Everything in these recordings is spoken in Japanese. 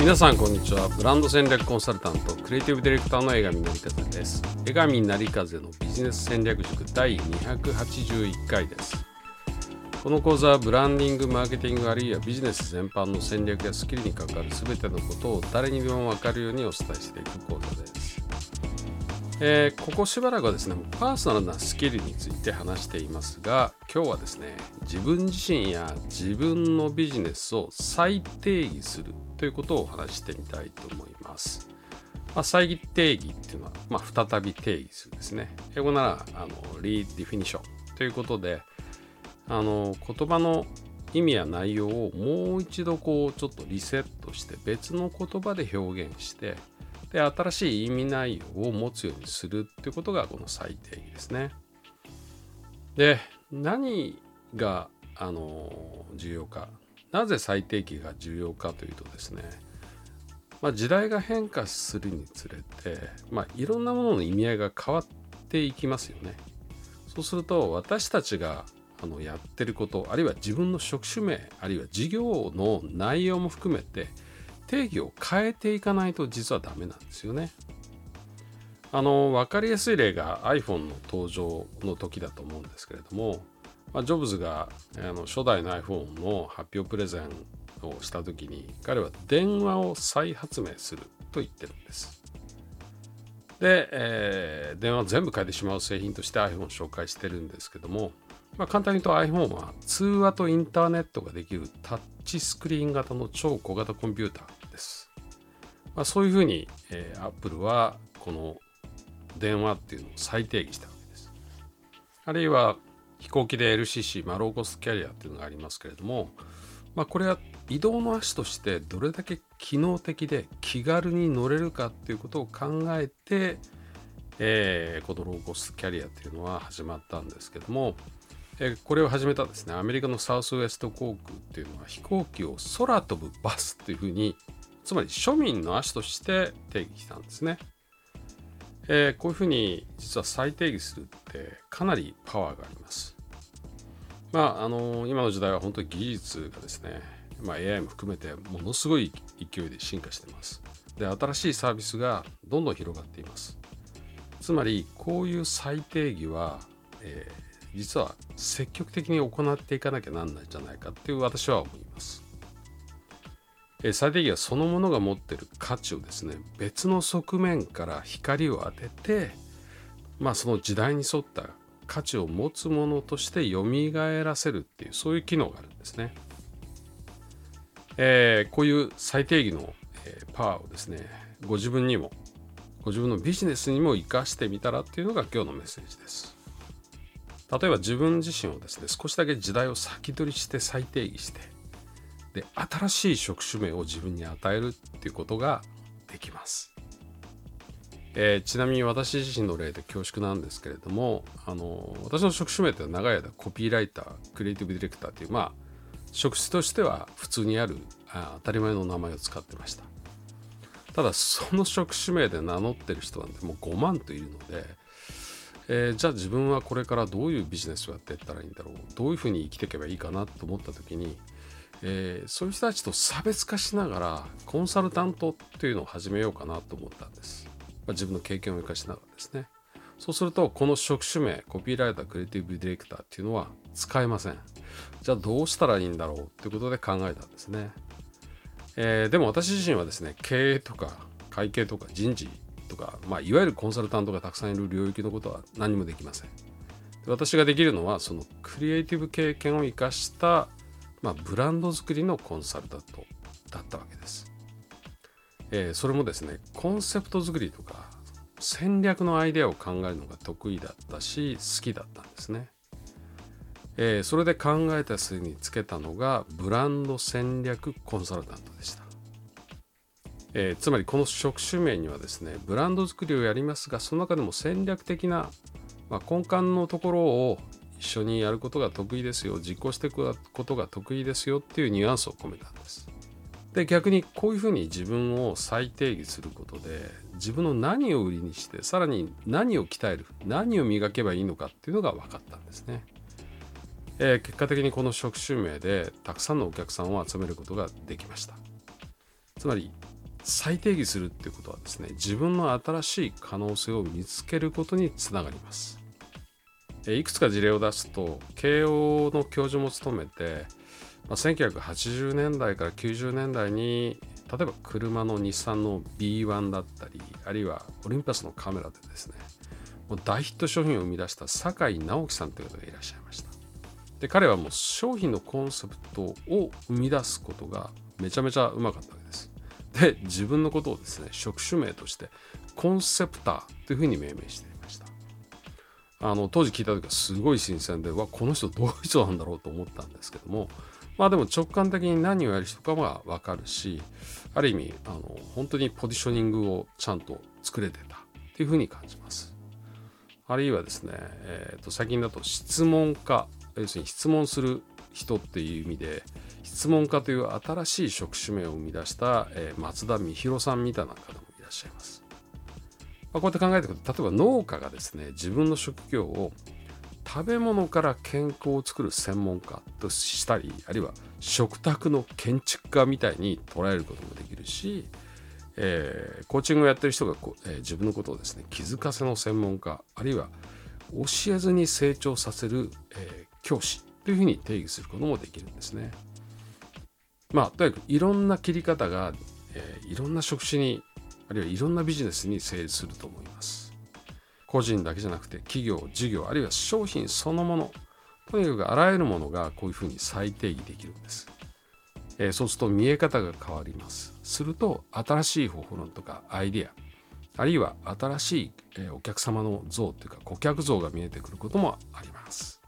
皆さんこんにちは。ブランド戦略コンサルタントクリエイティブディレクターの江上成和です。江上成和のビジネス戦略塾第281回です。この講座はブランディングマーケティングあるいはビジネス全般の戦略やスキルに関わる全てのことを誰にでも分かるようにお伝えしていく講座です。えー、ここしばらくはですねパーソナルなスキルについて話していますが今日はですね自分自身や自分のビジネスを再定義するということをお話してみたいと思います。まあ、再定義っていうのは、まあ、再び定義するですね。英語ならあのリディフィニションということであの言葉の意味や内容をもう一度こうちょっとリセットして別の言葉で表現してで新しい意味内容を持つようにするっていうことがこの再定義ですね。で何があの重要かなぜ最低期が重要かというとですね、まあ、時代が変化するにつれて、まあ、いろんなものの意味合いが変わっていきますよね。そうすると私たちがあのやってることあるいは自分の職種名あるいは事業の内容も含めて定義を変えていかないと実はダメなんですよね。あの分かりやすい例が iPhone の登場の時だと思うんですけれども、まあ、ジョブズがあの初代の iPhone の発表プレゼンをした時に彼は電話を再発明すると言ってるんです。で、えー、電話全部変えてしまう製品として iPhone を紹介してるんですけども、まあ、簡単に言うと iPhone は通話とインターネットができるタッチスクリーン型の超小型コンピューターです。まあ、そういうふうに、えー、Apple はこの電話っていうのを再定義したわけです。あるいは飛行機で LCC、まあ、ローコストキャリアっていうのがありますけれども、まあ、これは移動の足としてどれだけ機能的で気軽に乗れるかっていうことを考えて、えー、このローコストキャリアっていうのは始まったんですけども、え、これを始めたですねアメリカのサウスウエスト航空っていうのは飛行機を空飛ぶバスっていうふうにつまり庶民の足として定義したんですね。えー、こういうふうに実は再定義するってかなりパワーがあります。まあ、あの今の時代は本当に技術がですね、まあ、AI も含めてものすごい勢いで進化してます。で、新しいサービスがどんどん広がっています。つまり、こういう再定義は、えー、実は積極的に行っていかなきゃなんないんじゃないかっていう私は思います。え最低限はそのものが持ってる価値をですね別の側面から光を当ててまあその時代に沿った価値を持つものとして蘇らせるっていうそういう機能があるんですね。えー、こういう最低義の、えー、パワーをですねご自分にもご自分のビジネスにも生かしてみたらっていうのが今日のメッセージです。例えば自分自身をですね少しだけ時代を先取りして再定義してで新しい職種名を自分に与えるっていうことができます。えー、ちなみに私自身の例で恐縮なんですけれどもあの私の職種名って長い間コピーライタークリエイティブディレクターっていうまあ職種としては普通にあるあ当たり前の名前を使ってましたただその職種名で名乗ってる人なんてもう5万といるので、えー、じゃあ自分はこれからどういうビジネスをやっていったらいいんだろうどういうふうに生きていけばいいかなと思った時にえー、そういう人たちと差別化しながらコンサルタントっていうのを始めようかなと思ったんです。まあ、自分の経験を生かしながらですね。そうするとこの職種名コピーライタークリエイティブディレクターっていうのは使えません。じゃあどうしたらいいんだろうっていうことで考えたんですね。えー、でも私自身はですね経営とか会計とか人事とか、まあ、いわゆるコンサルタントがたくさんいる領域のことは何もできません。私ができるのはそのクリエイティブ経験を生かしたまあ、ブランド作りのコンサルタントだったわけです。えー、それもですねコンセプト作りとか戦略のアイデアを考えるのが得意だったし好きだったんですね。えー、それで考えた末につけたのがブランド戦略コンサルタントでした。えー、つまりこの職種名にはですねブランド作りをやりますがその中でも戦略的な、まあ、根幹のところを一緒にやることが得意ですよ実行していくことが得意ですよっていうニュアンスを込めたんです。で逆にこういうふうに自分を再定義することで自分の何を売りにしてさらに何を鍛える何を磨けばいいのかっていうのが分かったんですね、えー、結果的にこの職種名でたくさんのお客さんを集めることができました。つまり再定義するっていうことはですね自分の新しい可能性を見つけることにつながります。いくつか事例を出すと慶応の教授も務めて、まあ、1980年代から90年代に例えば車の日産の B1 だったりあるいはオリンパスのカメラでですねもう大ヒット商品を生み出した酒井直樹さんという方がいらっしゃいました。で彼はもう商品のコンセプトを生み出すことがめちゃめちゃうまかったわけです。で自分のことをですね職種名としてコンセプターというふうに命名してあの当時聞いた時はすごい新鮮でわこの人どういう人なんだろうと思ったんですけどもまあでも直感的に何をやる人かは分かるしある意味あの本当にポジショニングをちゃんと作れてたっていうふうに感じますあるいはですね、えー、と最近だと質問家要するに質問する人っていう意味で質問家という新しい職種名を生み出した、えー、松田美弘さんみたいな方もいらっしゃいます。まあ、こうやって考えていくと例えば農家がですね自分の職業を食べ物から健康を作る専門家としたりあるいは食卓の建築家みたいに捉えることもできるし、えー、コーチングをやってる人がこ、えー、自分のことをですね気づかせの専門家あるいは教えずに成長させる、えー、教師というふうに定義することもできるんですね。まあとにかくいろんな切り方が、えー、いろんな職種にあるいはいろんなビジネスに成立すると思います。個人だけじゃなくて企業事業あるいは商品そのものとにかくあらゆるものがこういうふうに再定義できるんです。えー、そうすると見え方が変わります。すると新しい方法論とかアイデアあるいは新しい、え、お客様の像というか顧客像が見えてくることもあります。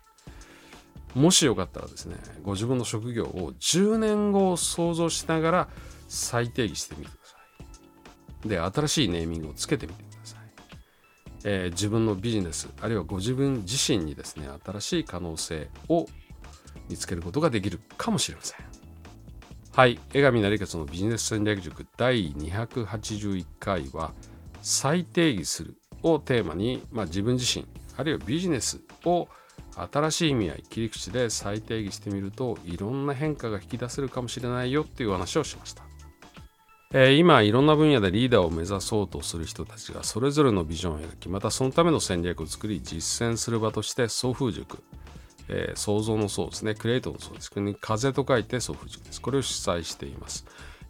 もしよかったらですね、ご自分の職業を10年後を想像しながら再定義してみてください。で、新しいネーミングをつけてみてください。えー、自分のビジネス、あるいはご自分自身にですね、新しい可能性を見つけることができるかもしれません。はい、江上成勝のビジネス戦略塾第281回は、再定義するをテーマに、まあ、自分自身、あるいはビジネスを新しい意味合い切り口で再定義してみるといろんな変化が引き出せるかもしれないよっていう話をしました、え、今いろんな分野でリーダーを目指そうとする人たちがそれぞれのビジョンを描きまたそのための戦略を作り実践する場として送風塾えー、創造の層ですね。クリエイトの層です。風と書いて送風塾です。これを主催しています。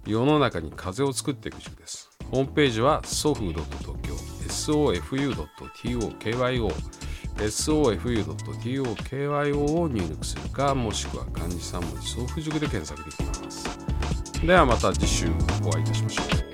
世の中に風を作っていく塾です。ホームページはソフ .tokyo sofu.tokyo sofu.tokyo を入力するかもしくは漢字3文字送付塾で検索できますではまた次週お会いいたしましょう。